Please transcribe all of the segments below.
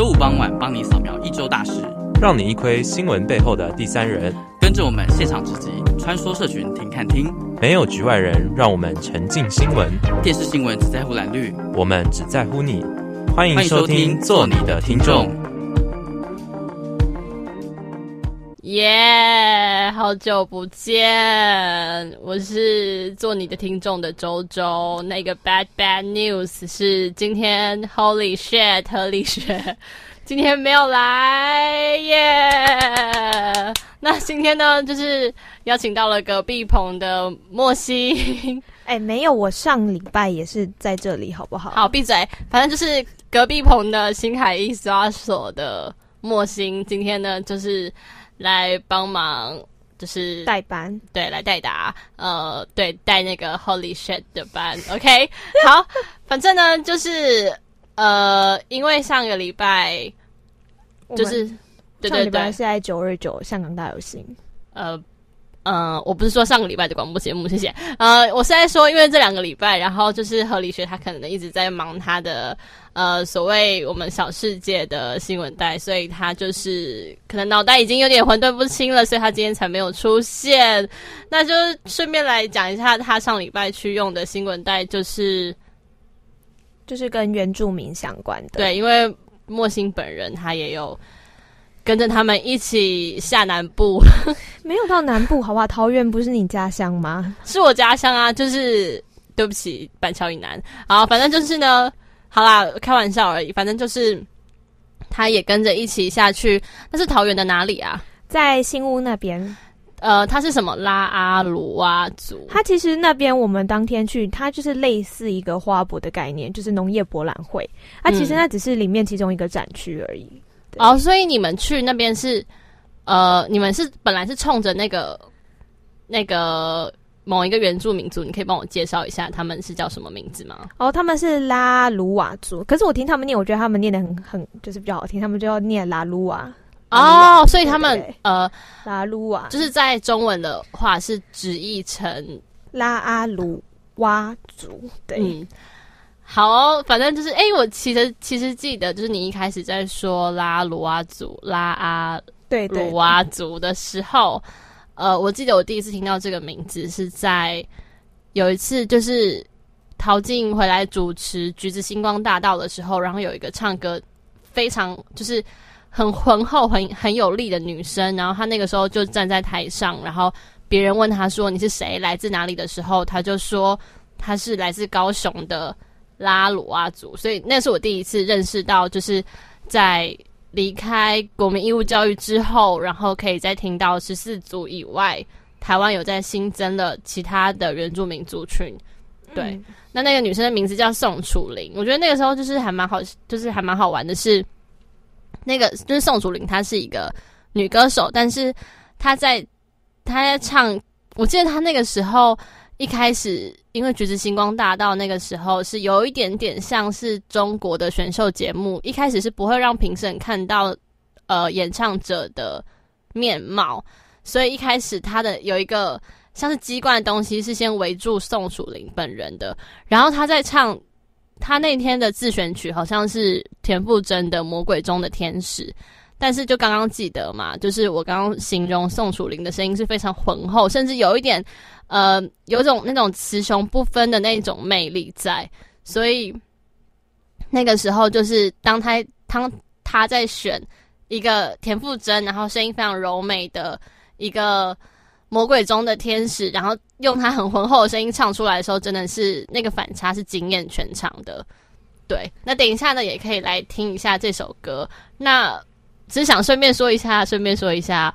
周五傍晚帮你扫描一周大事，让你一窥新闻背后的第三人。跟着我们现场直击，穿梭社群听看听，没有局外人，让我们沉浸新闻。电视新闻只在乎蓝绿，我们只在乎你。欢迎收听，做你的听众。耶好久不见！我是做你的听众的周周。那个 bad bad news 是今天 Holy shit，何立学今天没有来耶。Yeah! 那今天呢，就是邀请到了隔壁棚的莫心。哎，没有，我上礼拜也是在这里，好不好？好，闭嘴。反正就是隔壁棚的星海印刷所的莫心，今天呢，就是。来帮忙，就是代班，对，来代打，呃，对，带那个 Holy shit 的班，OK，好，反正呢，就是呃，因为上个礼拜就是，对对对，是在九二九香港大游行，呃。嗯、呃，我不是说上个礼拜的广播节目，谢谢。呃，我是在说，因为这两个礼拜，然后就是何理学他可能一直在忙他的呃所谓我们小世界的新闻袋，所以他就是可能脑袋已经有点混沌不清了，所以他今天才没有出现。那就顺便来讲一下他上礼拜去用的新闻袋，就是就是跟原住民相关的。对，因为莫心本人他也有。跟着他们一起下南部，没有到南部，好吧？桃园不是你家乡吗？是我家乡啊，就是对不起，板桥以南。好，反正就是呢，好啦，开玩笑而已。反正就是，他也跟着一起下去。那是桃园的哪里啊？在新屋那边。呃，他是什么拉阿鲁哇族？他其实那边我们当天去，它就是类似一个花博的概念，就是农业博览会。它其实那只是里面其中一个展区而已。对哦，所以你们去那边是，呃，你们是本来是冲着那个那个某一个原住民族，你可以帮我介绍一下他们是叫什么名字吗？哦，他们是拉鲁瓦族，可是我听他们念，我觉得他们念的很很就是比较好听，他们就要念拉鲁瓦。哦，所以他们呃拉鲁瓦就是在中文的话是直译成拉阿鲁哇族，对。嗯好哦，反正就是，哎、欸，我其实其实记得，就是你一开始在说拉鲁哇族、拉阿对鲁哇族的时候，呃，我记得我第一次听到这个名字是在有一次，就是陶晶回来主持《橘子星光大道》的时候，然后有一个唱歌非常就是很浑厚、很很有力的女生，然后她那个时候就站在台上，然后别人问她说你是谁，来自哪里的时候，她就说她是来自高雄的。拉鲁阿族，所以那是我第一次认识到，就是在离开国民义务教育之后，然后可以再听到十四族以外，台湾有在新增了其他的原住民族群。对，嗯、那那个女生的名字叫宋楚玲，我觉得那个时候就是还蛮好，就是还蛮好玩的是，那个就是宋楚玲，她是一个女歌手，但是她在她在唱，我记得她那个时候。一开始，因为《橘子星光大道》那个时候是有一点点像是中国的选秀节目，一开始是不会让评审看到呃演唱者的面貌，所以一开始他的有一个像是机关的东西是先围住宋楚玲本人的，然后他在唱他那天的自选曲好像是田馥甄的《魔鬼中的天使》，但是就刚刚记得嘛，就是我刚刚形容宋楚龄的声音是非常浑厚，甚至有一点。呃，有种那种雌雄不分的那种魅力在，所以那个时候就是当他当他在选一个田馥甄，然后声音非常柔美的一个魔鬼中的天使，然后用他很浑厚的声音唱出来的时候，真的是那个反差是惊艳全场的。对，那等一下呢，也可以来听一下这首歌。那只想顺便说一下，顺便说一下，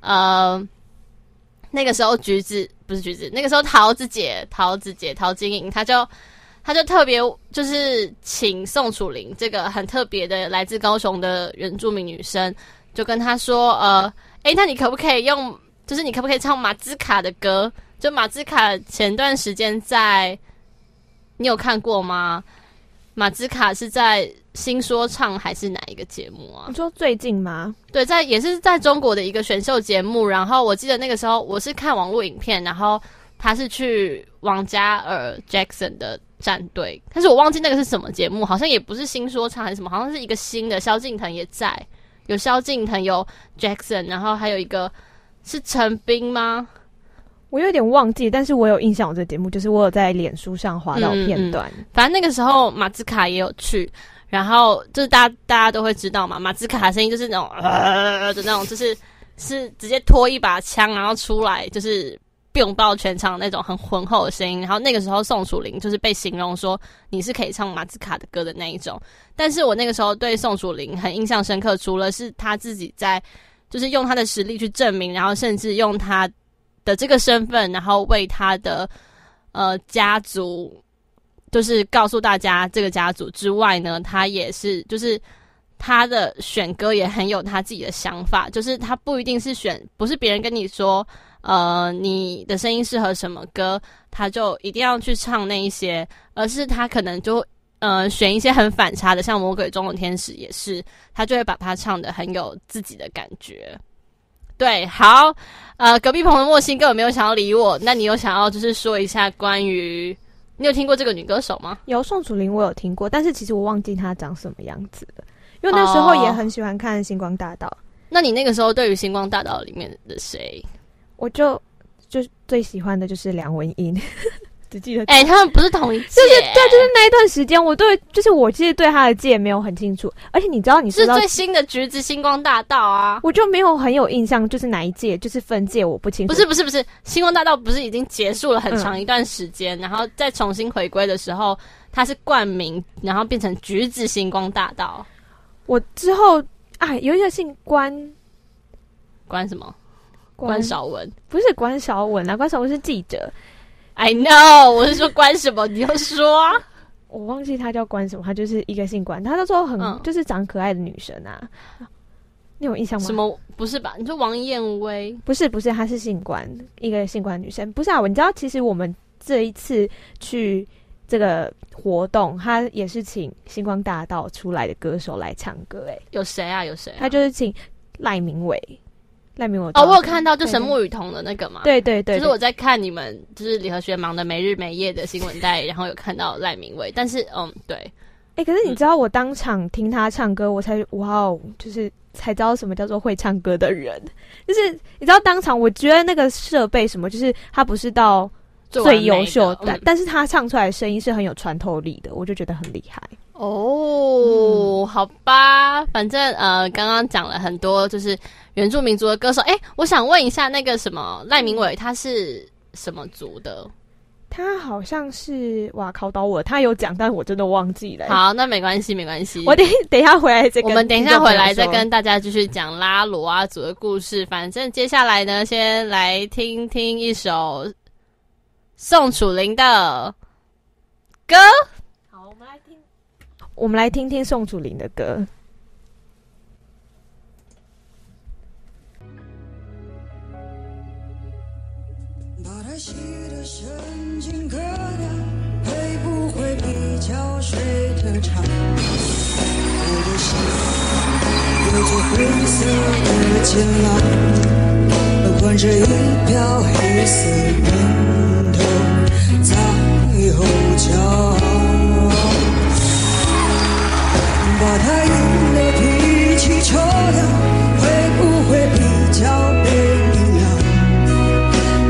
呃，那个时候橘子。不是橘子，那个时候桃子姐、桃子姐、陶晶莹，她就她就特别就是请宋楚玲这个很特别的来自高雄的原住民女生，就跟她说，呃，诶，那你可不可以用，就是你可不可以唱马兹卡的歌？就马兹卡前段时间在，你有看过吗？马兹卡是在新说唱还是哪一个节目啊？你说最近吗？对，在也是在中国的一个选秀节目。然后我记得那个时候我是看网络影片，然后他是去王嘉尔 Jackson 的战队，但是我忘记那个是什么节目，好像也不是新说唱还是什么，好像是一个新的。萧敬腾也在，有萧敬腾，有 Jackson，然后还有一个是陈斌吗？我有点忘记，但是我有印象，我这节目就是我有在脸书上滑到片段。嗯嗯、反正那个时候马兹卡也有去，然后就是大家大家都会知道嘛，马兹卡的声音就是那种呃的那种，就是是直接拖一把枪然后出来，就是拥抱全场那种很浑厚的声音。然后那个时候宋楚龄就是被形容说你是可以唱马兹卡的歌的那一种。但是我那个时候对宋楚龄很印象深刻，除了是他自己在就是用他的实力去证明，然后甚至用他。的这个身份，然后为他的呃家族，就是告诉大家这个家族之外呢，他也是就是他的选歌也很有他自己的想法，就是他不一定是选，不是别人跟你说，呃，你的声音适合什么歌，他就一定要去唱那一些，而是他可能就呃选一些很反差的，像《魔鬼中的天使》也是，他就会把它唱得很有自己的感觉。对，好，呃，隔壁棚的莫心根本没有想要理我。那你有想要就是说一下关于你有听过这个女歌手吗？有宋楚龄，我有听过，但是其实我忘记她长什么样子了，因为那时候也很喜欢看《星光大道》。哦。那你那个时候对于《星光大道》里面的谁，我就就最喜欢的就是梁文音。只记得，哎、欸，他们不是同一届，就是对，就是那一段时间，我对，就是我其实对他的届没有很清楚，而且你知道，你是最新的橘子星光大道啊，我就没有很有印象，就是哪一届，就是分届我不清楚。不是不是不是，星光大道不是已经结束了很长一段时间，嗯、然后再重新回归的时候，它是冠名，然后变成橘子星光大道。我之后啊，有一个姓关，关什么？关少文？不是关少文啊，关少文是记者。I know，我是说关什么？你要说，我忘记他叫关什么，他就是一个姓关，他都说很、嗯、就是长可爱的女生啊，你有印象吗？什么？不是吧？你说王燕薇？不是，不是，她是姓关，一个姓关女生。不是啊，你知道，其实我们这一次去这个活动，她也是请星光大道出来的歌手来唱歌、欸。哎，有谁啊？有谁、啊？他就是请赖明伟。赖明伟哦，我有看到就神木雨桐的那个嘛，对对对，就是我在看你们就是李和学忙的没日没夜的新闻带，然后有看到赖明伟，但是嗯，对，哎、欸，可是你知道我当场听他唱歌，嗯、我才哇哦，就是才知道什么叫做会唱歌的人，就是你知道当场我觉得那个设备什么，就是他不是到最优秀，但、嗯、但是他唱出来的声音是很有穿透力的，我就觉得很厉害。哦，嗯、好吧，反正呃，刚刚讲了很多，就是原住民族的歌手。哎，我想问一下，那个什么赖明伟，他是什么族的？他好像是哇，考倒我，他有讲，但我真的忘记了。好，那没关系，没关系。我等等一下回来再跟，我们等一下回来再跟大家继续讲拉罗阿族的故事。反正接下来呢，先来听听一首宋楚龄的歌。好我们来听我们来听听宋楚龄的歌。把它写得神经可调，会不会比较睡得长？我的心有着灰色的着一飘黑色。把他硬的脾气抽掉，会不会比较被原谅？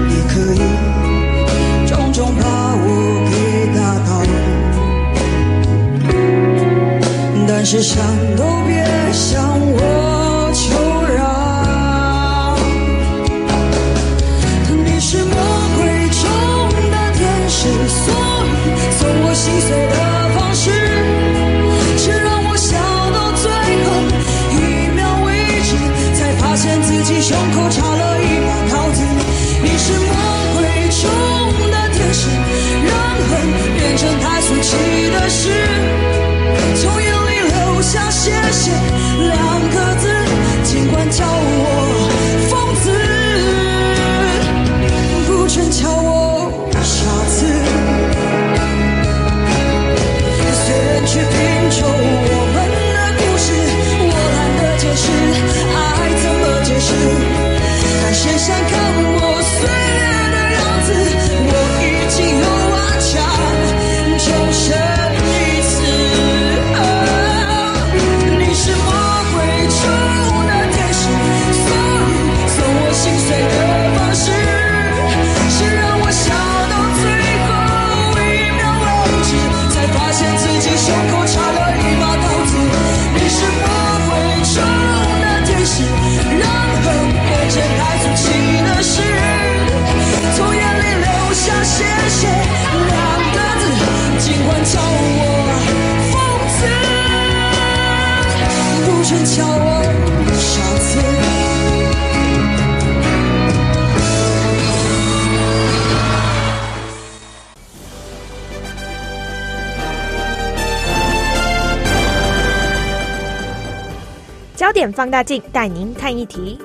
你可以重重把我给打倒，但是想都别想 coach 点放大镜带您看一题。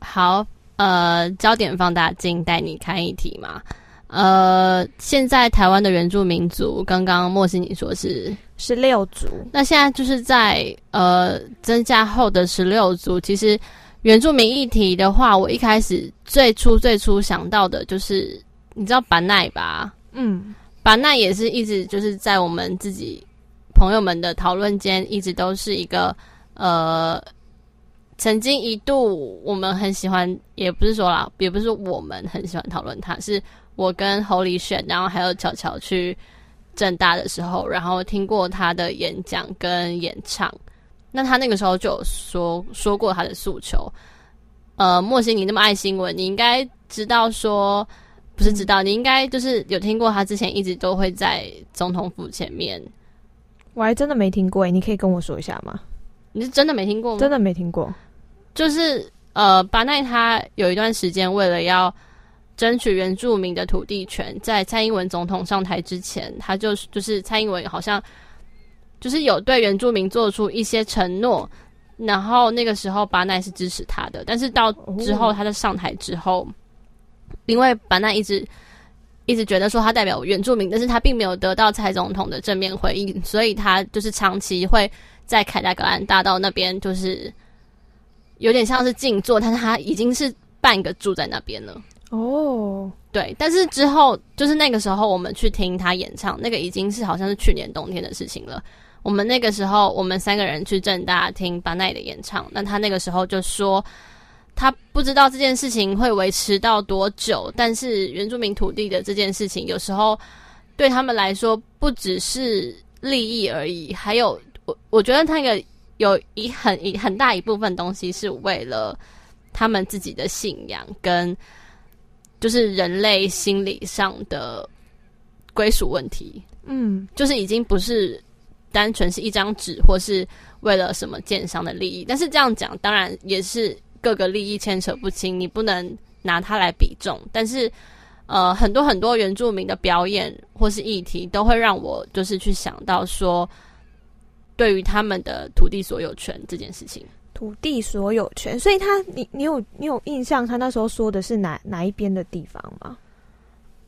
好，呃，焦点放大镜带你看一题嘛。呃，现在台湾的原住民族，刚刚莫西你说是十六族，那现在就是在呃增加后的十六族。其实原住民议题的话，我一开始最初最初想到的就是，你知道板奈吧？嗯，把那也是一直就是在我们自己朋友们的讨论间，一直都是一个呃。曾经一度，我们很喜欢，也不是说啦，也不是我们很喜欢讨论他，是我跟 Holy 选，然后还有巧巧去正大的时候，然后听过他的演讲跟演唱。那他那个时候就有说说过他的诉求。呃，莫心，你那么爱新闻，你应该知道说，不是知道，你应该就是有听过他之前一直都会在总统府前面。我还真的没听过，你可以跟我说一下吗？你是真的没听过吗？真的没听过。就是呃，巴奈他有一段时间为了要争取原住民的土地权，在蔡英文总统上台之前，他就就是蔡英文好像就是有对原住民做出一些承诺，然后那个时候巴奈是支持他的，但是到之后他在上台之后，因为巴奈一直一直觉得说他代表原住民，但是他并没有得到蔡总统的正面回应，所以他就是长期会在凯达格兰大道那边就是。有点像是静坐，但是他已经是半个住在那边了。哦，对，但是之后就是那个时候，我们去听他演唱，那个已经是好像是去年冬天的事情了。我们那个时候，我们三个人去正大听巴奈的演唱，那他那个时候就说，他不知道这件事情会维持到多久，但是原住民土地的这件事情，有时候对他们来说不只是利益而已，还有我我觉得他那个。有一很一很大一部分东西是为了他们自己的信仰，跟就是人类心理上的归属问题。嗯，就是已经不是单纯是一张纸，或是为了什么建商的利益。但是这样讲，当然也是各个利益牵扯不清，你不能拿它来比重。但是，呃，很多很多原住民的表演或是议题，都会让我就是去想到说。对于他们的土地所有权这件事情，土地所有权，所以他，你你有你有印象，他那时候说的是哪哪一边的地方吗？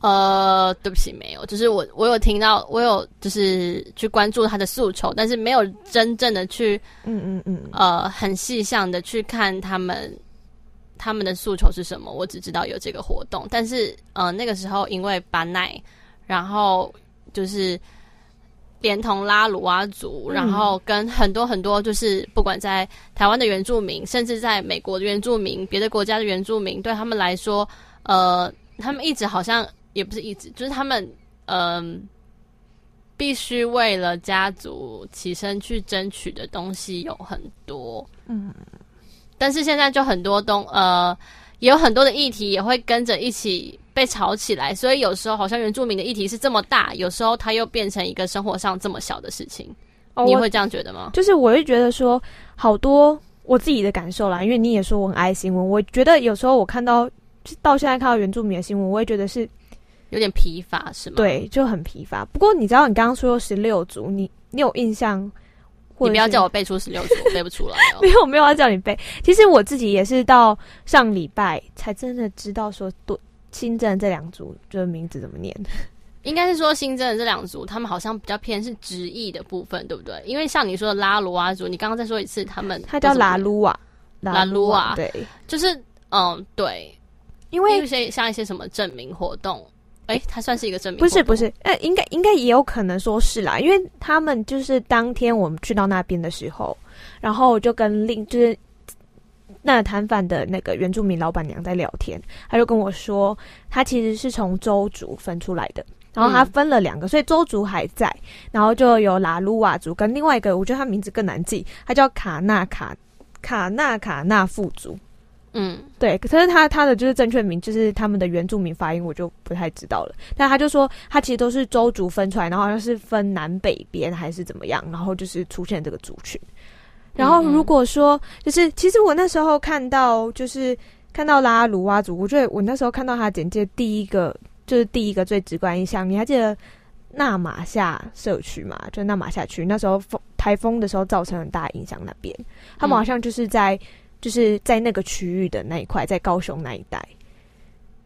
呃，对不起，没有，就是我我有听到，我有就是去关注他的诉求，但是没有真正的去，嗯嗯嗯，呃，很细项的去看他们他们的诉求是什么。我只知道有这个活动，但是呃，那个时候因为巴奈，然后就是。连同拉鲁阿族，然后跟很多很多，就是不管在台湾的原住民，甚至在美国的原住民，别的国家的原住民，对他们来说，呃，他们一直好像也不是一直，就是他们嗯、呃，必须为了家族起身去争取的东西有很多，嗯，但是现在就很多东，呃，也有很多的议题也会跟着一起。被炒起来，所以有时候好像原住民的议题是这么大，有时候它又变成一个生活上这么小的事情。哦，你会这样觉得吗？就是我会觉得说，好多我自己的感受啦，因为你也说我很爱新闻，我觉得有时候我看到到现在看到原住民的新闻，我会觉得是有点疲乏，是吗？对，就很疲乏。不过你知道，你刚刚说十六组，你你有印象？你不要叫我背出十六组，我背不出来哦。没有，没有要叫你背。其实我自己也是到上礼拜才真的知道说对。新增这两组，就是名字怎么念？应该是说新增的这两组，他们好像比较偏是直译的部分，对不对？因为像你说的拉鲁瓦族，你刚刚再说一次，他们他叫拉鲁瓦，拉鲁瓦，对，就是嗯，对，因为一些像一些什么证明活动，哎，他算是一个证明，不是不是，呃，应该应该也有可能说是啦，因为他们就是当天我们去到那边的时候，然后就跟另就是。那摊贩的那个原住民老板娘在聊天，他就跟我说，他其实是从周族分出来的，然后他分了两个，嗯、所以周族还在，然后就有拉鲁瓦族跟另外一个，我觉得他名字更难记，他叫卡纳卡卡纳卡纳富族，嗯，对，可是他他的就是正确名，就是他们的原住民发音我就不太知道了，但他就说他其实都是州族分出来，然后好像是分南北边还是怎么样，然后就是出现这个族群。然后如果说就是，其实我那时候看到就是看到拉鲁哇族，我觉得我那时候看到他简介第一个就是第一个最直观印象。你还记得那玛夏社区嘛？就那玛夏区那时候风台风的时候造成很大影响，那边他们好像就是在、嗯、就是在那个区域的那一块，在高雄那一带。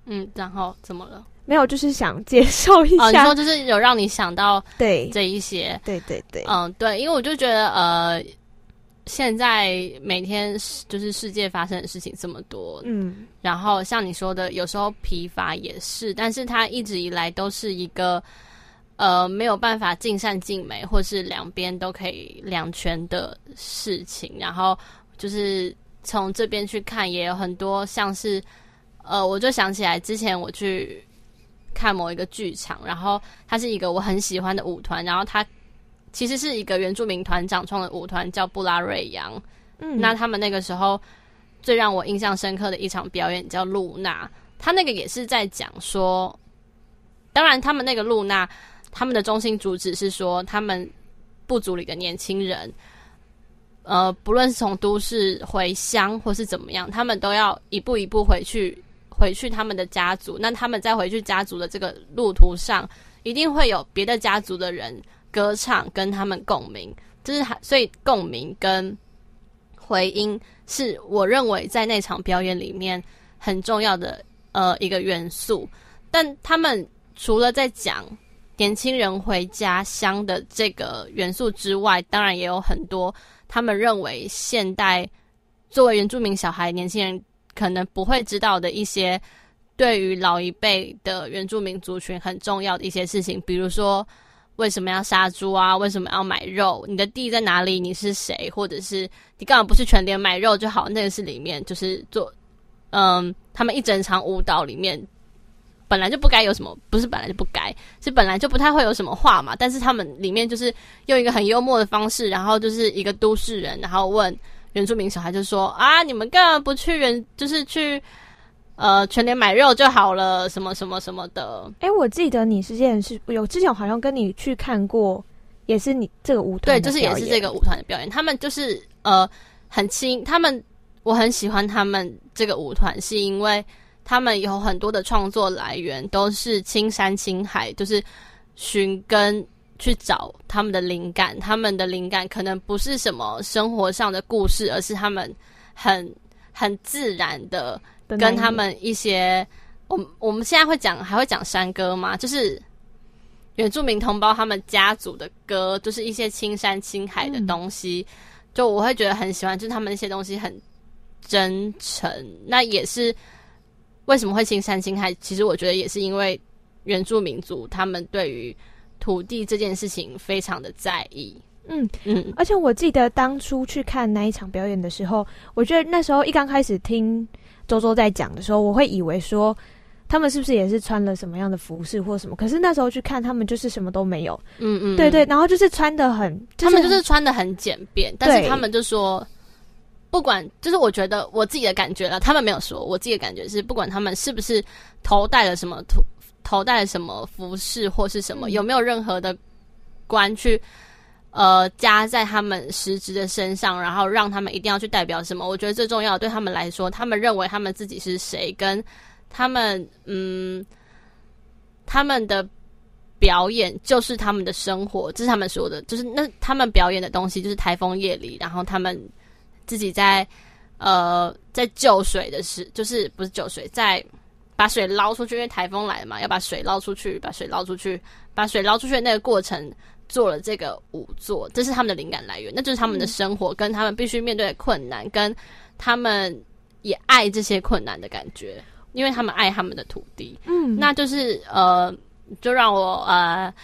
嗯，然后怎么了？没有，就是想介绍一下。哦，你说就是有让你想到对这一些，对对对，嗯，对，因为我就觉得呃，现在每天就是世界发生的事情这么多，嗯，然后像你说的，有时候疲乏也是，但是它一直以来都是一个呃没有办法尽善尽美，或是两边都可以两全的事情。然后就是从这边去看，也有很多像是呃，我就想起来之前我去。看某一个剧场，然后它是一个我很喜欢的舞团，然后它其实是一个原住民团长创的舞团，叫布拉瑞扬。嗯，那他们那个时候最让我印象深刻的一场表演叫露娜，他那个也是在讲说，当然他们那个露娜，他们的中心主旨是说，他们部族里的年轻人，呃，不论是从都市回乡或是怎么样，他们都要一步一步回去。回去他们的家族，那他们在回去家族的这个路途上，一定会有别的家族的人歌唱，跟他们共鸣。就是所以共鸣跟回音是我认为在那场表演里面很重要的呃一个元素。但他们除了在讲年轻人回家乡的这个元素之外，当然也有很多他们认为现代作为原住民小孩年轻人。可能不会知道的一些对于老一辈的原住民族群很重要的一些事情，比如说为什么要杀猪啊？为什么要买肉？你的地在哪里？你是谁？或者是你干嘛不是全联买肉就好？那个是里面就是做，嗯，他们一整场舞蹈里面本来就不该有什么，不是本来就不该，是本来就不太会有什么话嘛。但是他们里面就是用一个很幽默的方式，然后就是一个都市人，然后问。原住民小孩就说啊，你们干嘛不去原，就是去呃全年买肉就好了，什么什么什么的。哎、欸，我记得你之前是有之前好像跟你去看过，也是你这个舞团，对，就是也是这个舞团的表演。他们就是呃很亲，他们我很喜欢他们这个舞团，是因为他们有很多的创作来源都是青山青海，就是寻根。去找他们的灵感，他们的灵感可能不是什么生活上的故事，而是他们很很自然的跟他们一些，我我们现在会讲还会讲山歌吗？就是原住民同胞他们家族的歌，就是一些青山青海的东西，嗯、就我会觉得很喜欢，就是他们那些东西很真诚。那也是为什么会亲山亲海？其实我觉得也是因为原住民族他们对于。土地这件事情非常的在意，嗯嗯，而且我记得当初去看那一场表演的时候，我觉得那时候一刚开始听周周在讲的时候，我会以为说他们是不是也是穿了什么样的服饰或什么？可是那时候去看他们就是什么都没有，嗯嗯，对对，然后就是穿的很，他们就是穿的很简便，但是他们就说，不管就是我觉得我自己的感觉了，他们没有说，我自己的感觉是，不管他们是不是头戴了什么头。头戴了什么服饰或是什么？有没有任何的关去呃加在他们实质的身上，然后让他们一定要去代表什么？我觉得最重要对他们来说，他们认为他们自己是谁，跟他们嗯，他们的表演就是他们的生活，这是他们说的，就是那他们表演的东西就是台风夜里，然后他们自己在呃在救水的时，就是不是救水在。把水捞出去，因为台风来了嘛，要把水捞出去，把水捞出去，把水捞出去的那个过程做了这个舞作，这是他们的灵感来源，那就是他们的生活，跟他们必须面对的困难，跟他们也爱这些困难的感觉，因为他们爱他们的土地。嗯，那就是呃，就让我呃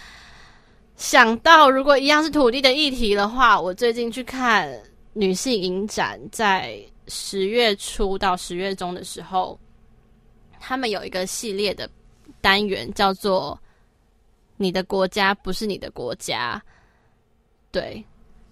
想到，如果一样是土地的议题的话，我最近去看女性影展，在十月初到十月中的时候。他们有一个系列的单元，叫做“你的国家不是你的国家”。对，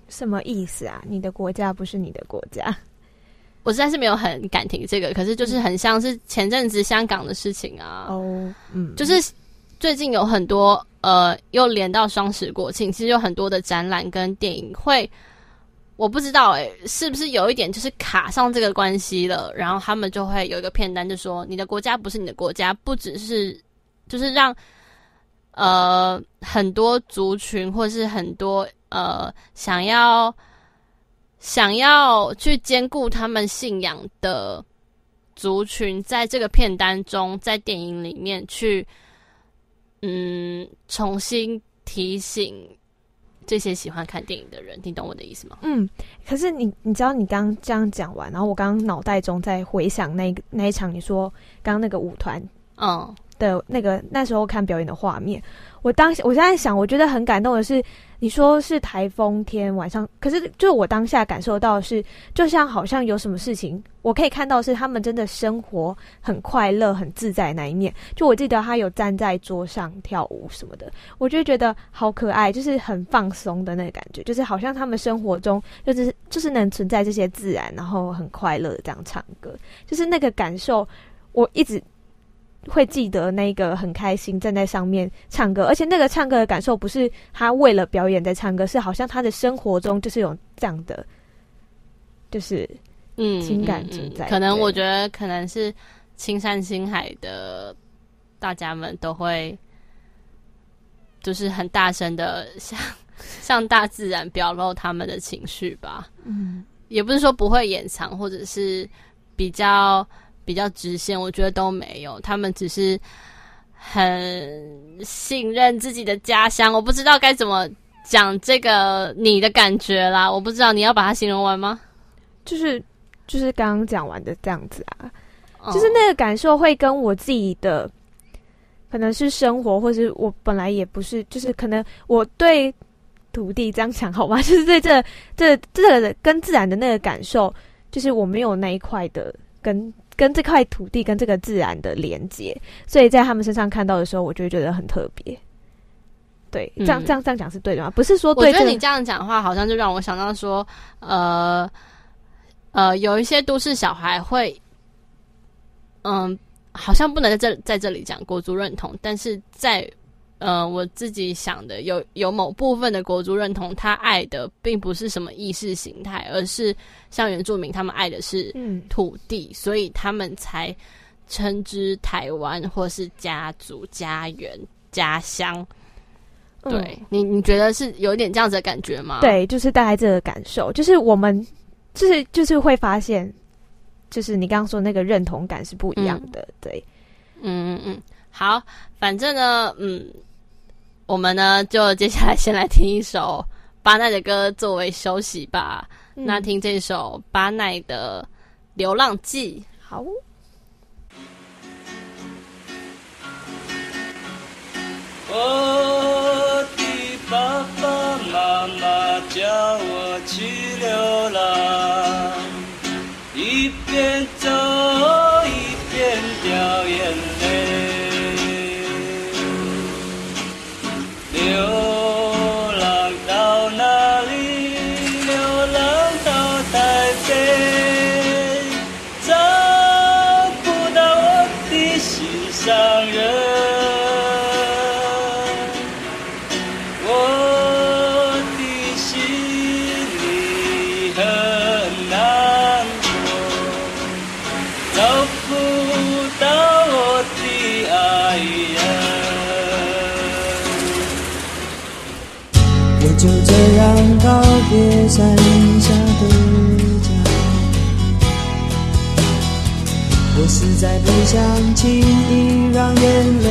什么意思啊？你的国家不是你的国家？我实在是没有很敢听这个，可是就是很像是前阵子香港的事情啊。哦，嗯，就是最近有很多呃，又连到双十国庆，其实有很多的展览跟电影会。我不知道诶、欸，是不是有一点就是卡上这个关系了，然后他们就会有一个片单，就说你的国家不是你的国家，不只是就是让呃很多族群或是很多呃想要想要去兼顾他们信仰的族群，在这个片单中，在电影里面去嗯重新提醒。这些喜欢看电影的人，你懂我的意思吗？嗯，可是你你知道，你刚刚这样讲完，然后我刚刚脑袋中在回想那个那一场，你说刚刚那个舞团，嗯的那个那时候看表演的画面。我当我现在想，我觉得很感动的是，你说是台风天晚上，可是就我当下感受到是，就像好像有什么事情，我可以看到是他们真的生活很快乐、很自在那一面。就我记得他有站在桌上跳舞什么的，我就觉得好可爱，就是很放松的那个感觉，就是好像他们生活中就是就是能存在这些自然，然后很快乐这样唱歌，就是那个感受，我一直。会记得那个很开心站在上面唱歌，而且那个唱歌的感受不是他为了表演在唱歌，是好像他的生活中就是有这样的，就是嗯情感存在。可能我觉得可能是青山青海的大家们都会，就是很大声的向向大自然表露他们的情绪吧。嗯，也不是说不会掩藏，或者是比较。比较直线，我觉得都没有，他们只是很信任自己的家乡。我不知道该怎么讲这个你的感觉啦，我不知道你要把它形容完吗？就是就是刚刚讲完的这样子啊，哦、就是那个感受会跟我自己的可能是生活，或是我本来也不是，就是可能我对土地这样讲好吧，就是对这这这个跟自然的那个感受，就是我没有那一块的跟。跟这块土地跟这个自然的连接，所以在他们身上看到的时候，我就会觉得很特别。对，这样、嗯、这样这样讲是对的吗？不是说对，我觉得你这样讲的话，好像就让我想到说，呃呃，有一些都市小孩会，嗯，好像不能在这在这里讲国足认同，但是在。呃，我自己想的有有某部分的国族认同，他爱的并不是什么意识形态，而是像原住民，他们爱的是土地，嗯、所以他们才称之台湾或是家族、家园、家乡。对、嗯、你，你觉得是有点这样子的感觉吗？对，就是大概这个感受，就是我们就是就是会发现，就是你刚刚说那个认同感是不一样的。嗯、对，嗯嗯嗯，好，反正呢，嗯。我们呢，就接下来先来听一首巴奈的歌作为休息吧。嗯、那听这首巴奈的《流浪记》。好。我的爸爸妈妈叫我去流浪，一边走想轻易让眼泪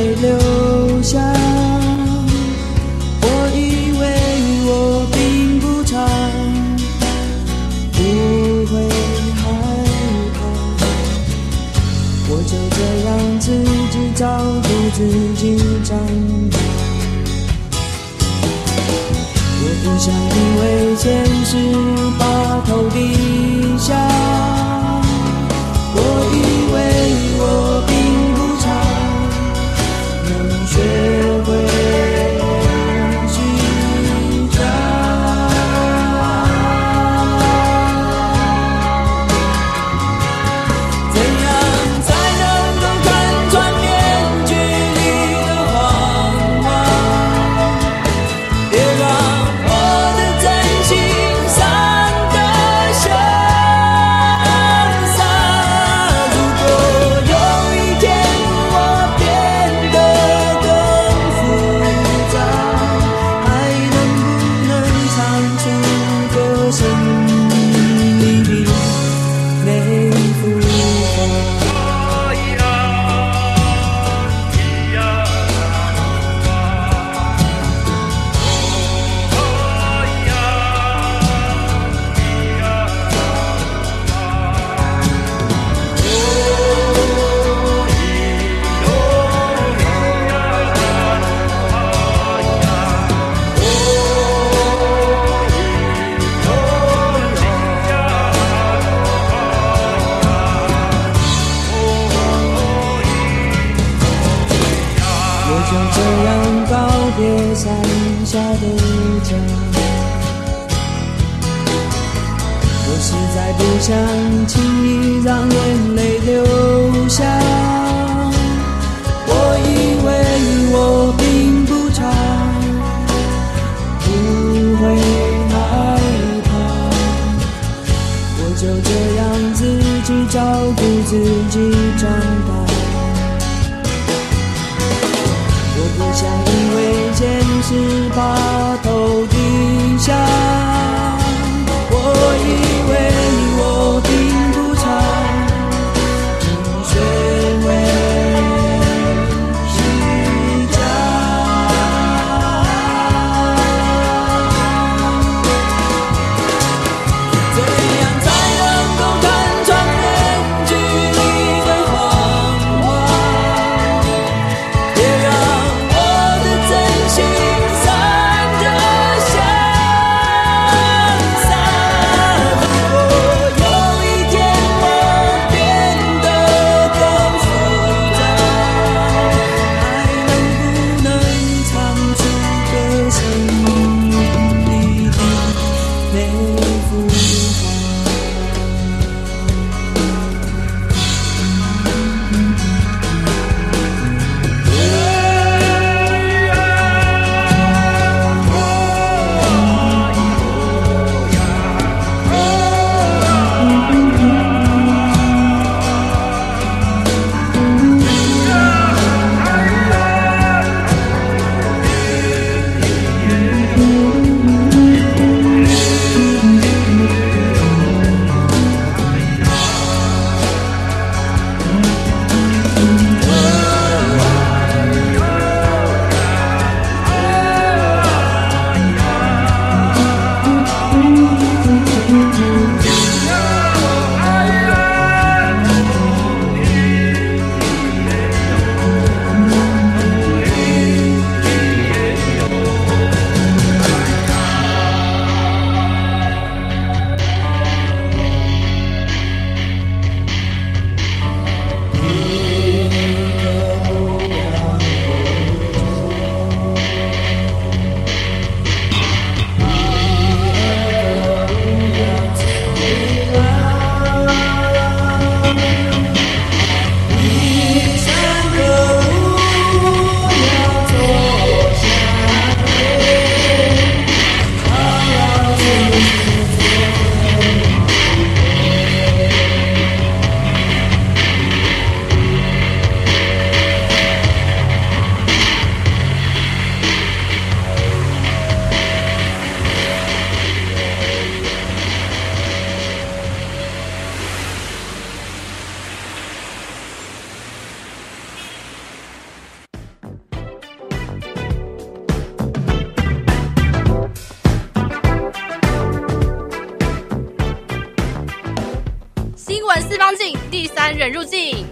四方镜第三人入境。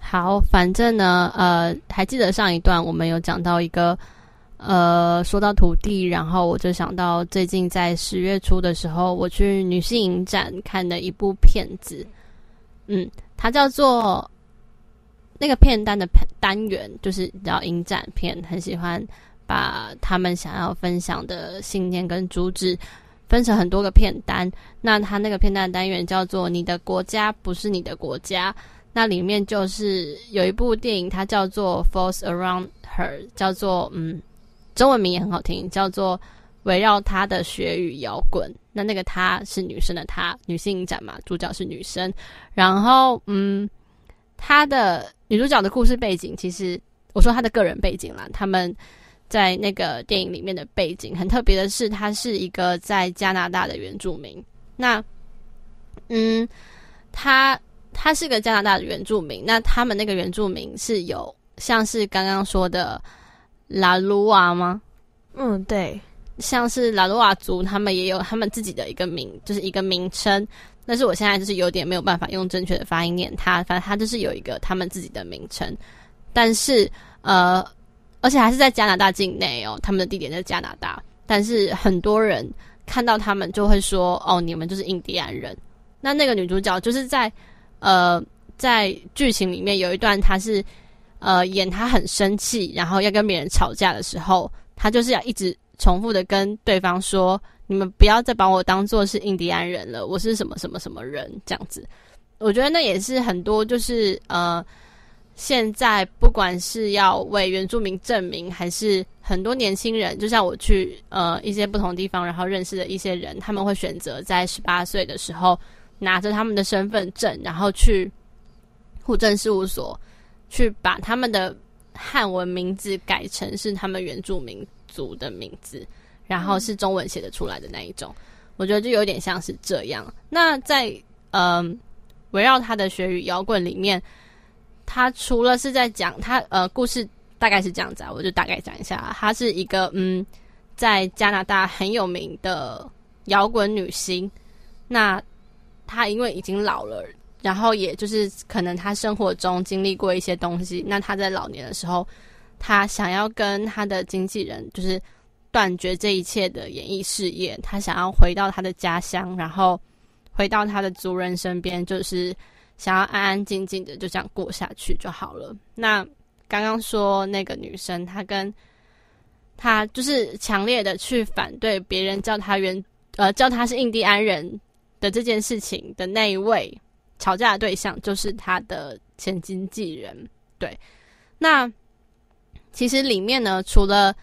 好反正呢，呃，还记得上一段我们有讲到一个，呃，说到土地，然后我就想到最近在十月初的时候，我去女性影展看的一部片子，嗯，它叫做那个片单的单元，就是叫影展片，很喜欢把他们想要分享的信念跟主旨分成很多个片单，那他那个片单的单元叫做“你的国家不是你的国家”。那里面就是有一部电影，它叫做《Falls Around Her》，叫做嗯，中文名也很好听，叫做《围绕她的学与摇滚》。那那个她是女生的她，女性影展嘛，主角是女生。然后嗯，她的女主角的故事背景，其实我说她的个人背景啦，他们在那个电影里面的背景很特别的是，他是一个在加拿大的原住民。那嗯，他。他是个加拿大的原住民，那他们那个原住民是有像是刚刚说的拉鲁瓦吗？嗯，对，像是拉鲁瓦族，他们也有他们自己的一个名，就是一个名称。但是我现在就是有点没有办法用正确的发音念它，反正他就是有一个他们自己的名称。但是呃，而且还是在加拿大境内哦，他们的地点在加拿大。但是很多人看到他们就会说：“哦，你们就是印第安人。”那那个女主角就是在。呃，在剧情里面有一段，她是呃演她很生气，然后要跟别人吵架的时候，她就是要一直重复的跟对方说：“你们不要再把我当做是印第安人了，我是什么什么什么人。”这样子，我觉得那也是很多就是呃。现在不管是要为原住民证明，还是很多年轻人，就像我去呃一些不同地方，然后认识的一些人，他们会选择在十八岁的时候拿着他们的身份证，然后去户政事务所去把他们的汉文名字改成是他们原住民族的名字，然后是中文写得出来的那一种。我觉得就有点像是这样。那在嗯、围绕他的学语摇滚里面。他除了是在讲他呃故事大概是这样子啊，我就大概讲一下，她是一个嗯在加拿大很有名的摇滚女星。那她因为已经老了，然后也就是可能她生活中经历过一些东西，那她在老年的时候，她想要跟她的经纪人就是断绝这一切的演艺事业，她想要回到她的家乡，然后回到她的族人身边，就是。想要安安静静的就这样过下去就好了。那刚刚说那个女生，她跟她就是强烈的去反对别人叫她原呃叫她是印第安人的这件事情的那一位吵架的对象，就是她的前经纪人。对，那其实里面呢，除了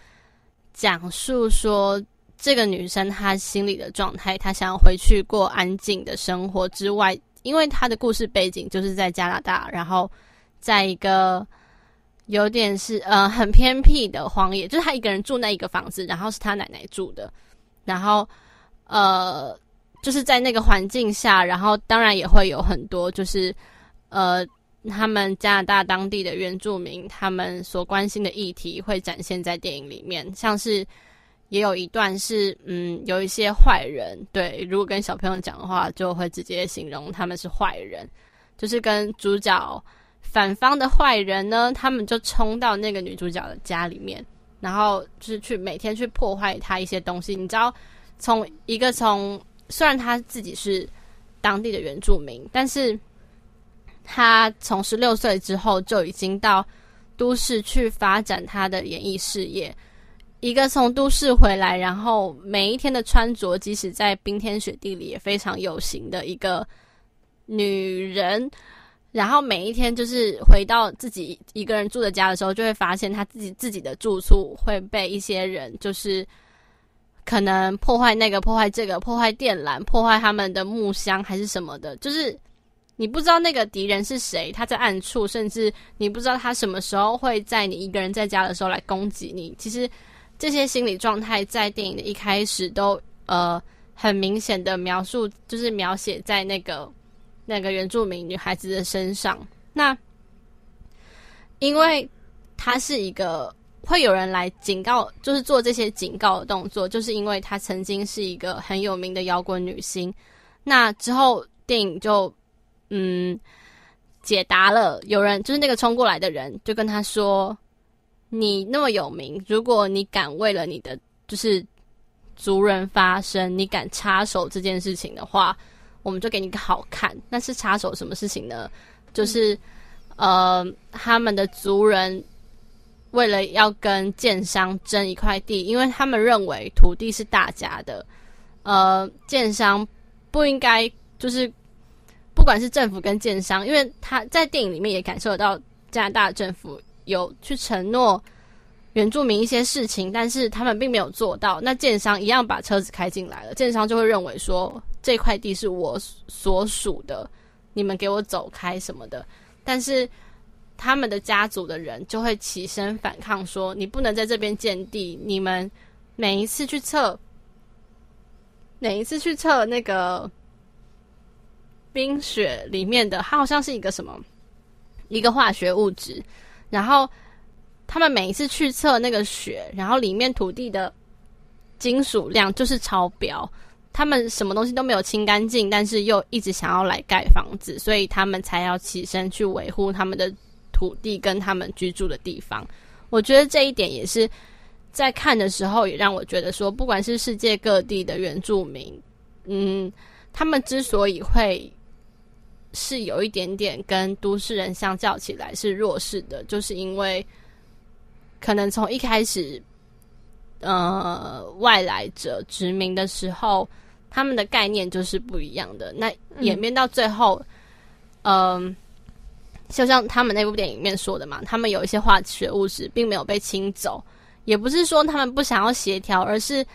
讲述说这个女生她心里的状态，她想要回去过安静的生活之外。因为他的故事背景就是在加拿大，然后在一个有点是呃很偏僻的荒野，就是他一个人住那一个房子，然后是他奶奶住的，然后呃就是在那个环境下，然后当然也会有很多就是呃他们加拿大当地的原住民他们所关心的议题会展现在电影里面，像是。也有一段是，嗯，有一些坏人，对，如果跟小朋友讲的话，就会直接形容他们是坏人，就是跟主角反方的坏人呢，他们就冲到那个女主角的家里面，然后就是去每天去破坏她一些东西。你知道，从一个从虽然他自己是当地的原住民，但是他从十六岁之后就已经到都市去发展他的演艺事业。一个从都市回来，然后每一天的穿着，即使在冰天雪地里也非常有型的一个女人，然后每一天就是回到自己一个人住的家的时候，就会发现她自己自己的住处会被一些人就是可能破坏那个、破坏这个、破坏电缆、破坏他们的木箱还是什么的，就是你不知道那个敌人是谁，他在暗处，甚至你不知道他什么时候会在你一个人在家的时候来攻击你，其实。这些心理状态在电影的一开始都呃很明显的描述，就是描写在那个那个原住民女孩子的身上。那因为她是一个会有人来警告，就是做这些警告的动作，就是因为她曾经是一个很有名的摇滚女星。那之后电影就嗯解答了，有人就是那个冲过来的人就跟她说。你那么有名，如果你敢为了你的就是族人发声，你敢插手这件事情的话，我们就给你个好看。那是插手什么事情呢？就是、嗯、呃，他们的族人为了要跟建商争一块地，因为他们认为土地是大家的，呃，建商不应该就是不管是政府跟建商，因为他在电影里面也感受得到加拿大政府。有去承诺原住民一些事情，但是他们并没有做到。那建商一样把车子开进来了，建商就会认为说，这块地是我所属的，你们给我走开什么的。但是他们的家族的人就会起身反抗，说你不能在这边建地。你们每一次去测，每一次去测那个冰雪里面的，它好像是一个什么一个化学物质。然后他们每一次去测那个雪，然后里面土地的金属量就是超标。他们什么东西都没有清干净，但是又一直想要来盖房子，所以他们才要起身去维护他们的土地跟他们居住的地方。我觉得这一点也是在看的时候，也让我觉得说，不管是世界各地的原住民，嗯，他们之所以会是有一点点跟都市人相较起来是弱势的，就是因为可能从一开始，呃，外来者殖民的时候，他们的概念就是不一样的。那演变到最后，嗯、呃，就像他们那部电影里面说的嘛，他们有一些化学物质并没有被清走，也不是说他们不想要协调，而是。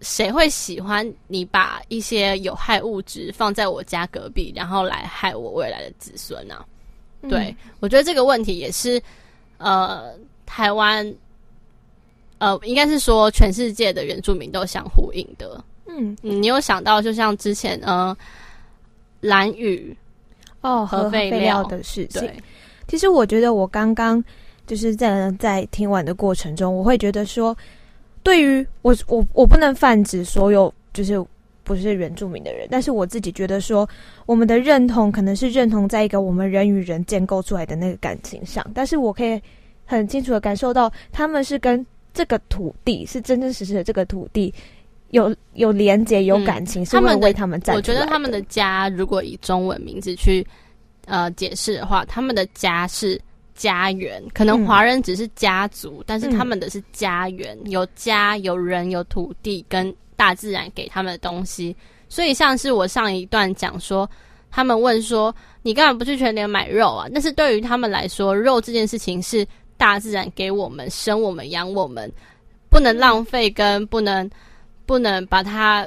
谁会喜欢你把一些有害物质放在我家隔壁，然后来害我未来的子孙呢、啊？嗯、对，我觉得这个问题也是，呃，台湾，呃，应该是说全世界的原住民都相呼应的。嗯，你有想到，就像之前，呃，蓝雨哦，核废料的事情。对其实我觉得，我刚刚就是在在听完的过程中，我会觉得说。对于我，我我不能泛指所有就是不是原住民的人，但是我自己觉得说，我们的认同可能是认同在一个我们人与人建构出来的那个感情上，但是我可以很清楚的感受到，他们是跟这个土地是真真实实的这个土地有有连接、有感情，是们为他们站出来的。我觉得他们的家，如果以中文名字去呃解释的话，他们的家是。家园，可能华人只是家族，嗯、但是他们的是家园，嗯、有家有人有土地跟大自然给他们的东西。所以像是我上一段讲说，他们问说，你干嘛不去全联买肉啊？但是对于他们来说，肉这件事情是大自然给我们生我们养我们，不能浪费，跟不能不能把它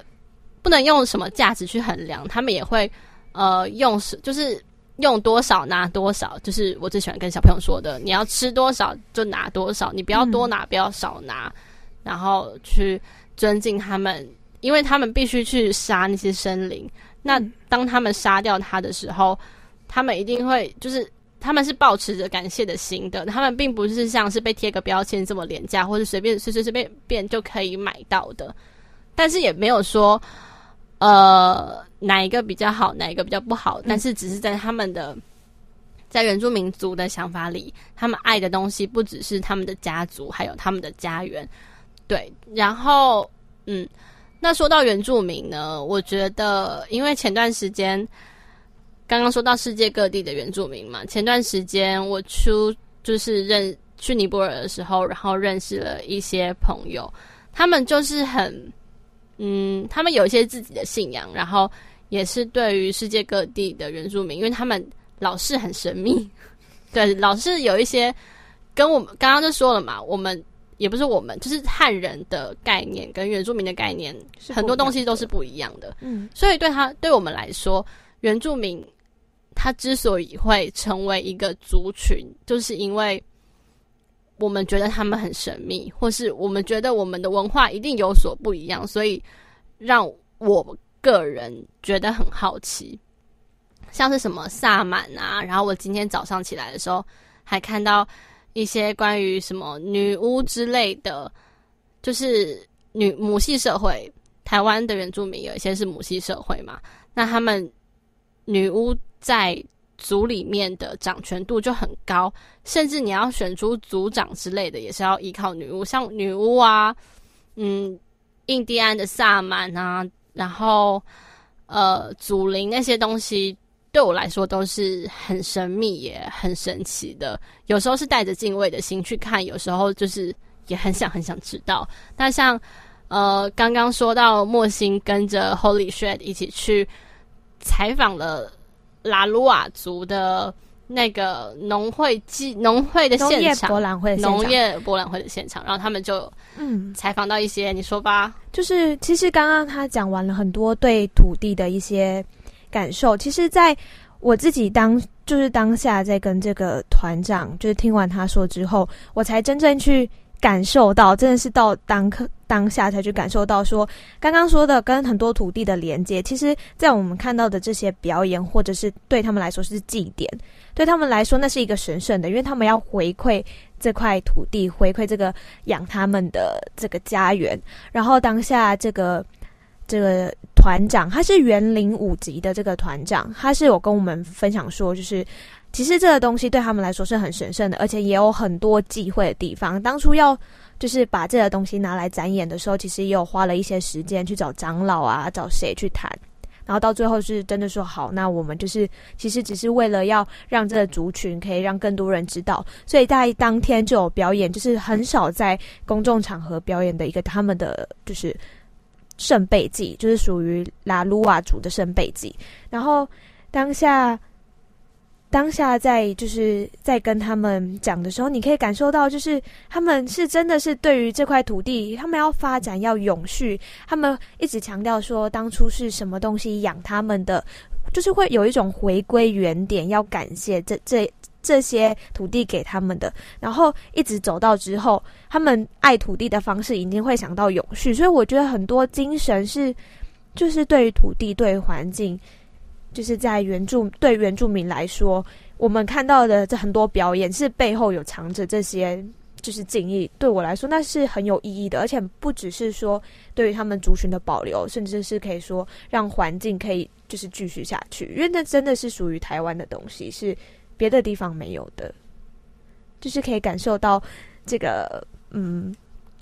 不能用什么价值去衡量。他们也会呃用是就是。用多少拿多少，就是我最喜欢跟小朋友说的。你要吃多少就拿多少，你不要多拿，不要少拿，嗯、然后去尊敬他们，因为他们必须去杀那些生灵。那当他们杀掉他的时候，他们一定会就是他们是保持着感谢的心的。他们并不是像是被贴个标签这么廉价，或者随便随随随便便就可以买到的。但是也没有说。呃，哪一个比较好，哪一个比较不好？但是只是在他们的，在原住民族的想法里，他们爱的东西不只是他们的家族，还有他们的家园。对，然后，嗯，那说到原住民呢，我觉得，因为前段时间刚刚说到世界各地的原住民嘛，前段时间我出就是认去尼泊尔的时候，然后认识了一些朋友，他们就是很。嗯，他们有一些自己的信仰，然后也是对于世界各地的原住民，因为他们老是很神秘，对，老是有一些跟我们刚刚就说了嘛，我们也不是我们，就是汉人的概念跟原住民的概念，很多东西都是不一样的。嗯，所以对他对我们来说，原住民他之所以会成为一个族群，就是因为。我们觉得他们很神秘，或是我们觉得我们的文化一定有所不一样，所以让我个人觉得很好奇。像是什么萨满啊，然后我今天早上起来的时候，还看到一些关于什么女巫之类的，就是女母系社会。台湾的原住民有一些是母系社会嘛，那他们女巫在。族里面的掌权度就很高，甚至你要选出族长之类的，也是要依靠女巫，像女巫啊，嗯，印第安的萨满啊，然后呃，祖灵那些东西，对我来说都是很神秘也很神奇的。有时候是带着敬畏的心去看，有时候就是也很想很想知道。那像呃，刚刚说到莫心跟着 Holy Shred 一起去采访了。拉鲁瓦族的那个农会暨农会的现场，博览会，农业博览会的现场，然后他们就嗯采访到一些，嗯、你说吧，就是其实刚刚他讲完了很多对土地的一些感受，其实在我自己当就是当下在跟这个团长就是听完他说之后，我才真正去。感受到真的是到当刻当下才去感受到说，刚刚说的跟很多土地的连接，其实，在我们看到的这些表演，或者是对他们来说是祭典，对他们来说那是一个神圣的，因为他们要回馈这块土地，回馈这个养他们的这个家园。然后当下这个这个团长，他是园林五级的这个团长，他是有跟我们分享说，就是。其实这个东西对他们来说是很神圣的，而且也有很多忌讳的地方。当初要就是把这个东西拿来展演的时候，其实也有花了一些时间去找长老啊，找谁去谈，然后到最后是真的说好，那我们就是其实只是为了要让这个族群可以让更多人知道，所以在当天就有表演，就是很少在公众场合表演的一个他们的就是圣贝祭，就是属于拉鲁瓦族的圣贝祭。然后当下。当下在就是在跟他们讲的时候，你可以感受到，就是他们是真的是对于这块土地，他们要发展要永续，他们一直强调说，当初是什么东西养他们的，就是会有一种回归原点，要感谢这这这些土地给他们的，然后一直走到之后，他们爱土地的方式一定会想到永续，所以我觉得很多精神是，就是对于土地，对于环境。就是在原住对原住民来说，我们看到的这很多表演是背后有藏着这些就是敬意。对我来说，那是很有意义的，而且不只是说对于他们族群的保留，甚至是可以说让环境可以就是继续下去，因为那真的是属于台湾的东西，是别的地方没有的，就是可以感受到这个，嗯，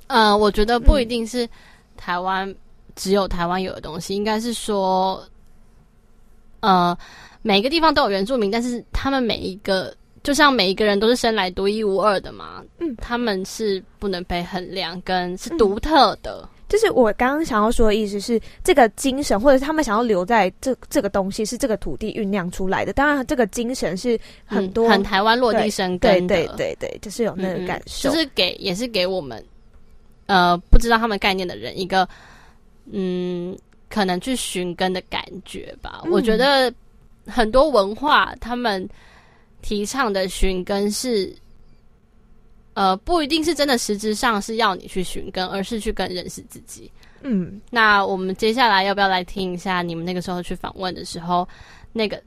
呃，我觉得不一定是台湾、嗯、只有台湾有的东西，应该是说。呃，每个地方都有原住民，但是他们每一个，就像每一个人都是生来独一无二的嘛。嗯，他们是不能被衡量，跟是独特的。嗯，就是我刚刚想要说的意思是，这个精神或者他们想要留在这这个东西，是这个土地酝酿出来的。当然，这个精神是很多、嗯、很台湾落地生根的。对对对对，就是有那个感受，嗯、就是给也是给我们呃不知道他们概念的人一个嗯。可能去寻根的感觉吧。嗯、我觉得很多文化他们提倡的寻根是，呃，不一定是真的实质上是要你去寻根，而是去更认识自己。嗯，那我们接下来要不要来听一下你们那个时候去访问的时候那个？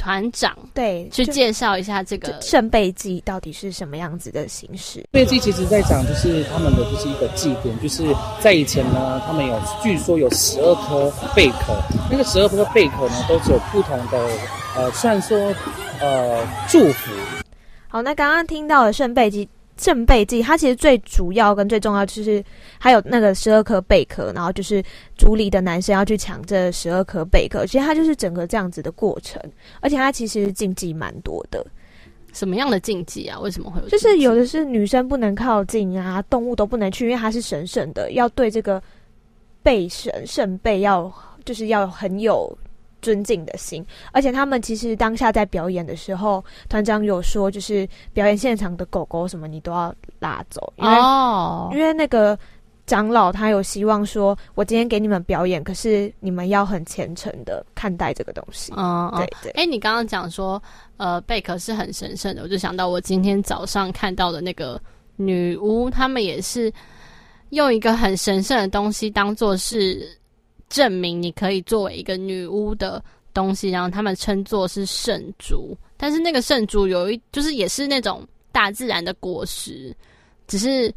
团长对，去介绍一下这个圣贝祭到底是什么样子的形式。圣贝祭其实在讲就是他们的就是一个祭典，就是在以前呢，他们有据说有十二颗贝壳，那个十二颗贝壳呢都是有不同的呃，虽然说呃祝福。好，那刚刚听到的圣贝祭。圣贝祭，它其实最主要跟最重要就是还有那个十二颗贝壳，然后就是族里的男生要去抢这十二颗贝壳，其实它就是整个这样子的过程，而且它其实禁忌蛮多的。什么样的禁忌啊？为什么会有？就是有的是女生不能靠近啊，动物都不能去，因为它是神圣的，要对这个贝神圣贝要就是要很有。尊敬的心，而且他们其实当下在表演的时候，团长有说，就是表演现场的狗狗什么你都要拉走，因为、oh. 因为那个长老他有希望说，我今天给你们表演，可是你们要很虔诚的看待这个东西。嗯，oh, oh. 对对。哎、欸，你刚刚讲说，呃，贝壳是很神圣的，我就想到我今天早上看到的那个女巫，他们也是用一个很神圣的东西当做是。证明你可以作为一个女巫的东西，然后他们称作是圣珠，但是那个圣珠有一就是也是那种大自然的果实，只是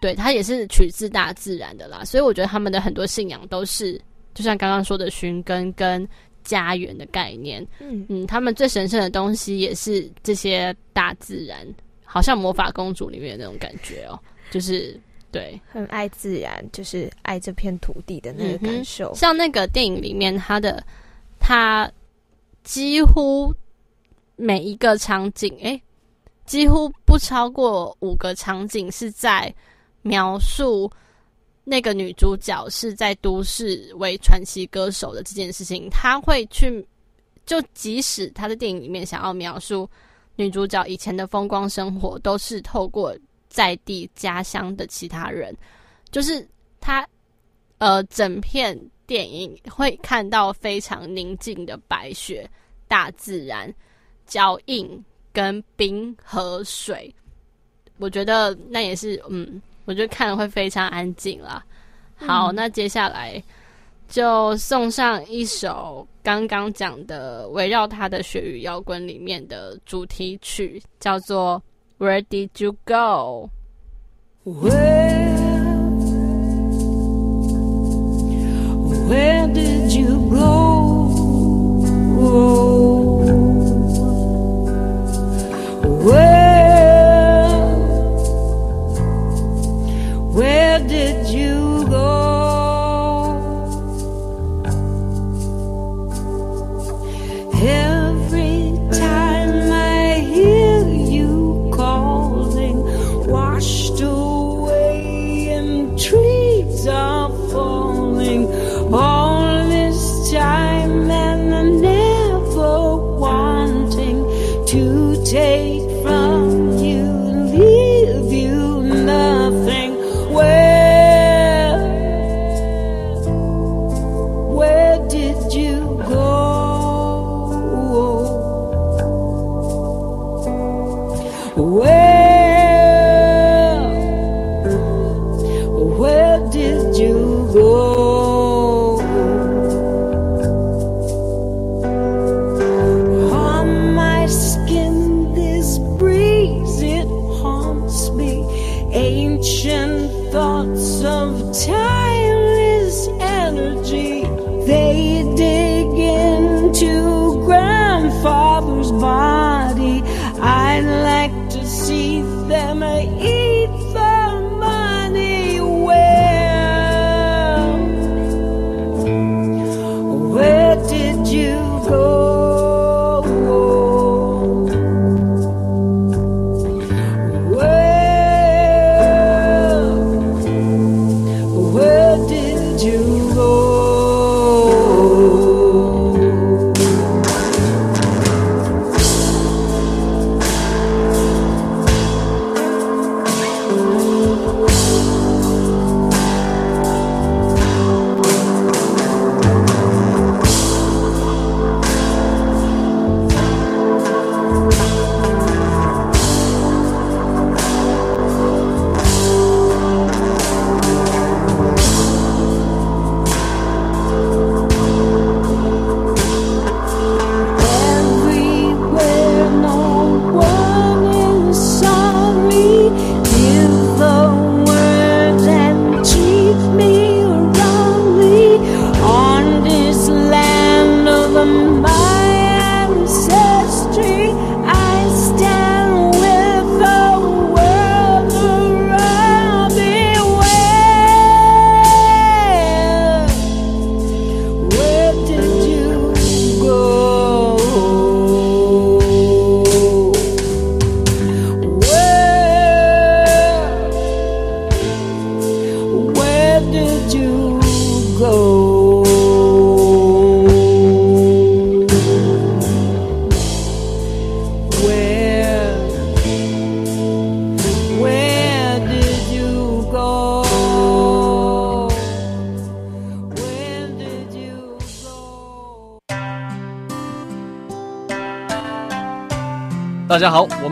对它也是取自大自然的啦，所以我觉得他们的很多信仰都是就像刚刚说的寻根跟家园的概念，嗯嗯，他们最神圣的东西也是这些大自然，好像魔法公主里面的那种感觉哦，就是。对，很爱自然，就是爱这片土地的那个感受。嗯、像那个电影里面，他的他几乎每一个场景，诶、欸，几乎不超过五个场景是在描述那个女主角是在都市为传奇歌手的这件事情。他会去，就即使他的电影里面想要描述女主角以前的风光生活，都是透过。在地家乡的其他人，就是他，呃，整片电影会看到非常宁静的白雪、大自然、脚印跟冰和水。我觉得那也是，嗯，我觉得看了会非常安静啦。好，嗯、那接下来就送上一首刚刚讲的围绕他的雪与摇滚里面的主题曲，叫做。Where did you go? Where, where did you go? Where,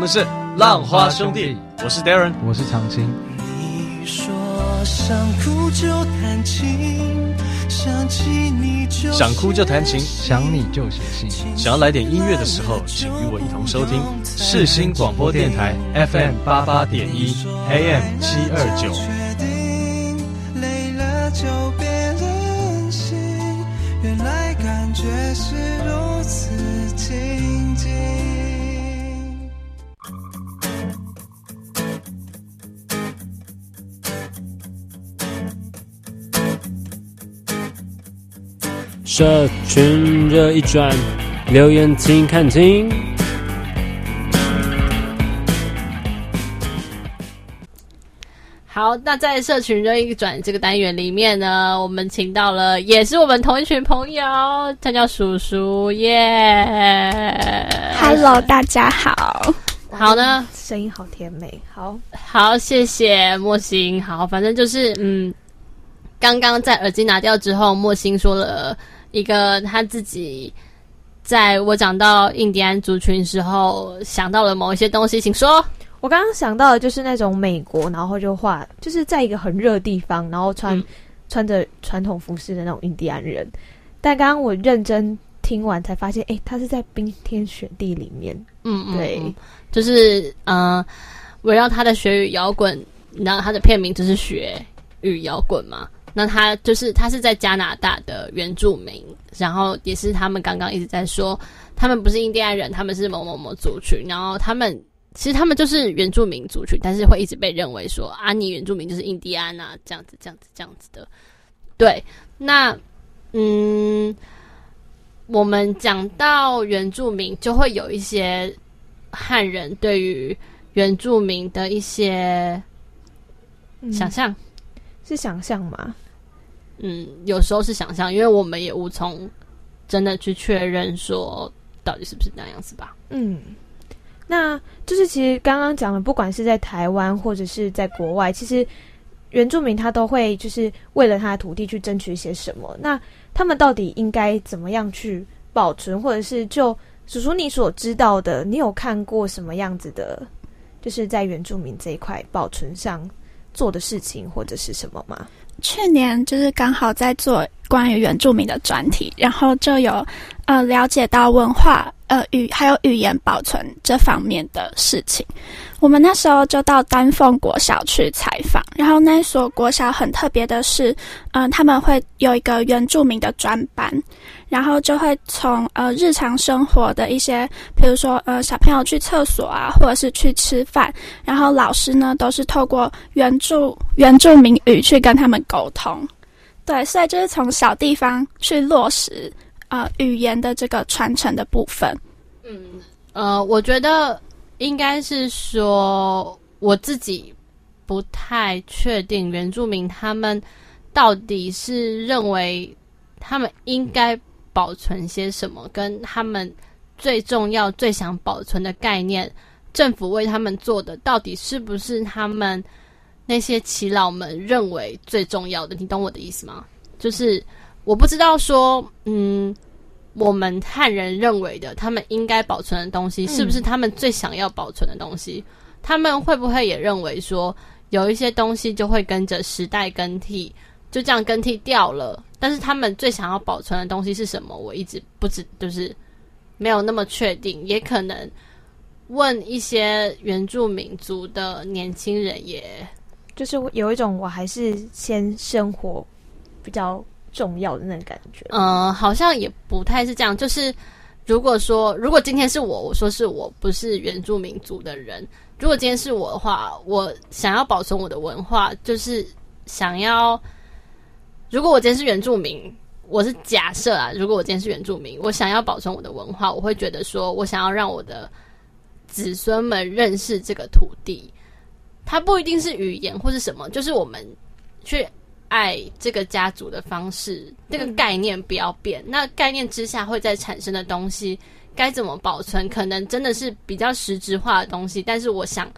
们是浪花兄弟，我是 Darren，我是常青。你说想哭就弹琴，想起你就想哭就弹琴，想你就写信，想要来点音乐的时候，请与我一同收听。世新广播电台 FM 八八点一 AM 七二九。社群热一转，留言请看清。好，那在社群热一转这个单元里面呢，我们请到了也是我们同一群朋友，他叫叔叔耶。Hello，大家好。好呢，声音好甜美。好，好，谢谢莫心。好，反正就是嗯，刚刚在耳机拿掉之后，莫心说了一个他自己在我讲到印第安族群时候想到了某一些东西，请说。我刚刚想到的就是那种美国，然后就画，就是在一个很热的地方，然后穿、嗯、穿着传统服饰的那种印第安人。但刚刚我认真听完才发现，哎、欸，他是在冰天雪地里面。嗯嗯，对，就是呃，围绕他的雪与摇滚，然后他的片名就是雪与摇滚嘛。那他就是他是在加拿大的原住民，然后也是他们刚刚一直在说，他们不是印第安人，他们是某某某族群，然后他们。其实他们就是原住民族群，但是会一直被认为说啊，你原住民就是印第安啊，这样子，这样子，这样子的。对，那嗯，我们讲到原住民，就会有一些汉人对于原住民的一些想象，嗯，是想象吗？嗯，有时候是想象，因为我们也无从真的去确认说到底是不是那样子吧。嗯。那就是其实刚刚讲的，不管是在台湾或者是在国外，其实原住民他都会就是为了他的土地去争取一些什么。那他们到底应该怎么样去保存，或者是就叔叔你所知道的，你有看过什么样子的，就是在原住民这一块保存上做的事情或者是什么吗？去年就是刚好在做关于原住民的专题，然后就有呃了解到文化。呃，语还有语言保存这方面的事情，我们那时候就到丹凤国小去采访。然后那所国小很特别的是，嗯、他们会有一个原住民的专班，然后就会从呃日常生活的一些，比如说呃小朋友去厕所啊，或者是去吃饭，然后老师呢都是透过原住原住民语去跟他们沟通。对，所以就是从小地方去落实。呃，语言的这个传承的部分，嗯，呃，我觉得应该是说我自己不太确定原住民他们到底是认为他们应该保存些什么，跟他们最重要、最想保存的概念，政府为他们做的到底是不是他们那些耆老们认为最重要的？你懂我的意思吗？就是。我不知道说，嗯，我们汉人认为的他们应该保存的东西，是不是他们最想要保存的东西？嗯。他们会不会也认为说，有一些东西就会跟着时代更替，就这样更替掉了？但是他们最想要保存的东西是什么？我一直不知，就是没有那么确定。也可能问一些原住民族的年轻人，也就是有一种我还是先生活比较。重要的那种感觉，嗯、呃，好像也不太是这样。就是如果说，如果今天是我，我说是我不是原住民族的人，如果今天是我的话，我想要保存我的文化，就是想要。如果我今天是原住民，我是假设啊，如果我今天是原住民，我想要保存我的文化，我会觉得说我想要让我的子孙们认识这个土地，它不一定是语言或是什么，就是我们去。爱这个家族的方式，这个概念不要变。那概念之下会再产生的东西，该怎么保存？可能真的是比较实质化的东西。但是我想，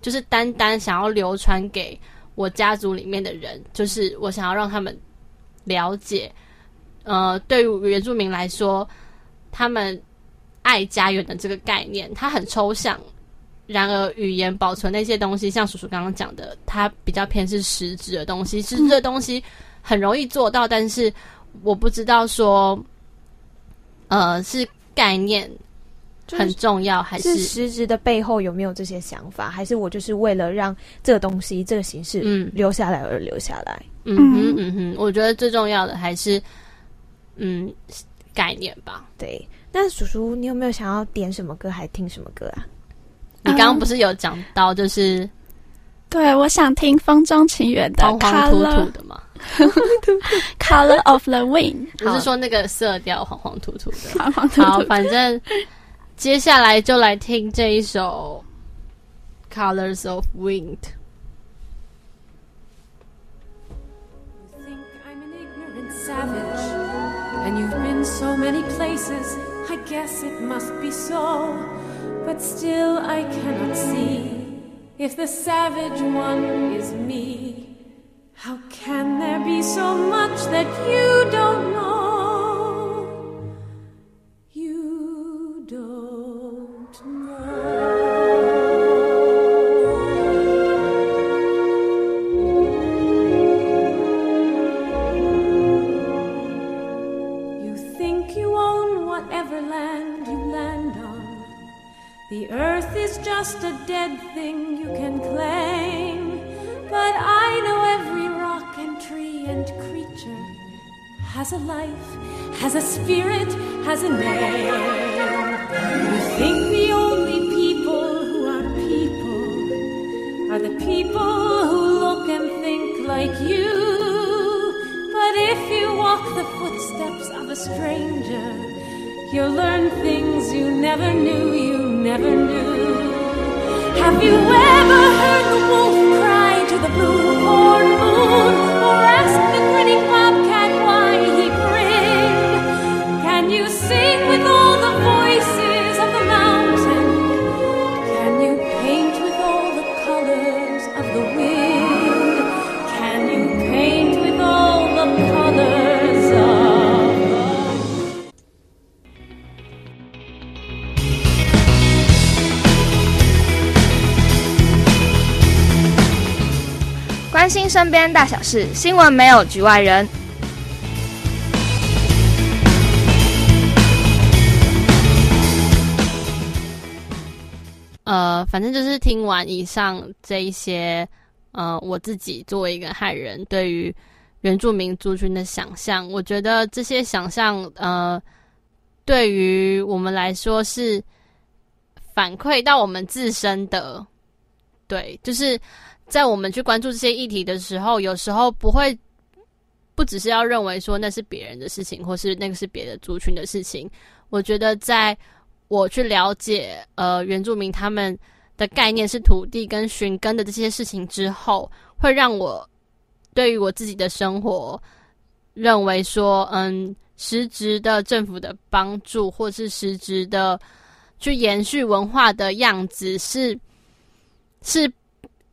就是单单想要流传给我家族里面的人，就是我想要让他们了解。呃，对于原住民来说，他们爱家园的这个概念，它很抽象。然而，语言保存那些东西，像叔叔刚刚讲的，它比较偏是实质的东西。其实质的东西很容易做到，但是我不知道说，呃，是概念很重要，还是实质的背后有没有这些想法？还是我就是为了让这个东西、这个形式嗯留下来而留下来？嗯哼嗯哼，我觉得最重要的还是嗯概念吧。对，那叔叔，你有没有想要点什么歌，还听什么歌啊？你刚刚不是有讲到，就是、嗯、对，我想听《风中情缘》的黄黄土土的吗？Color of the Wind，不是说那个色调黄黄土土的。黄黄土土好，反正接下来就来听这一首《Colors of Wind》。But still I cannot see if the savage one is me. How can there be so much that you don't know? 边大小事，新闻没有局外人。呃，反正就是听完以上这一些，呃，我自己作为一个汉人，对于原住民族群的想象，我觉得这些想象，呃，对于我们来说是反馈到我们自身的。对，就是在我们去关注这些议题的时候，有时候不会不只是要认为说那是别人的事情，或是那个是别的族群的事情。我觉得，在我去了解呃原住民他们的概念是土地跟寻根的这些事情之后，会让我对于我自己的生活认为说，嗯，实质的政府的帮助，或是实质的去延续文化的样子是。是，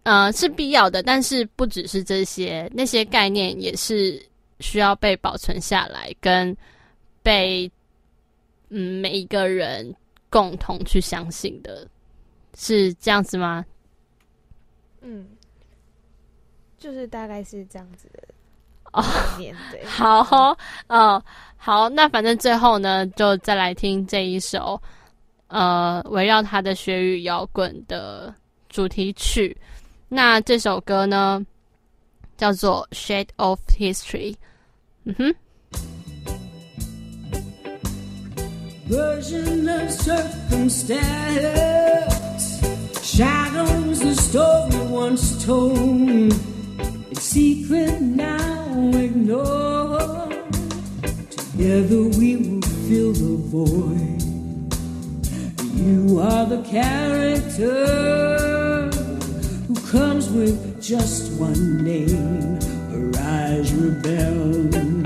呃，是必要的，但是不只是这些，那些概念也是需要被保存下来，跟被嗯每一个人共同去相信的，是这样子吗？嗯，就是大概是这样子的哦。对，好哦，哦，好，那反正最后呢，就再来听这一首，呃，围绕他的学语摇滚的。主题曲，那这首歌呢，叫做《Shade of History》。嗯哼。 who comes with just one name, her eyes rebel.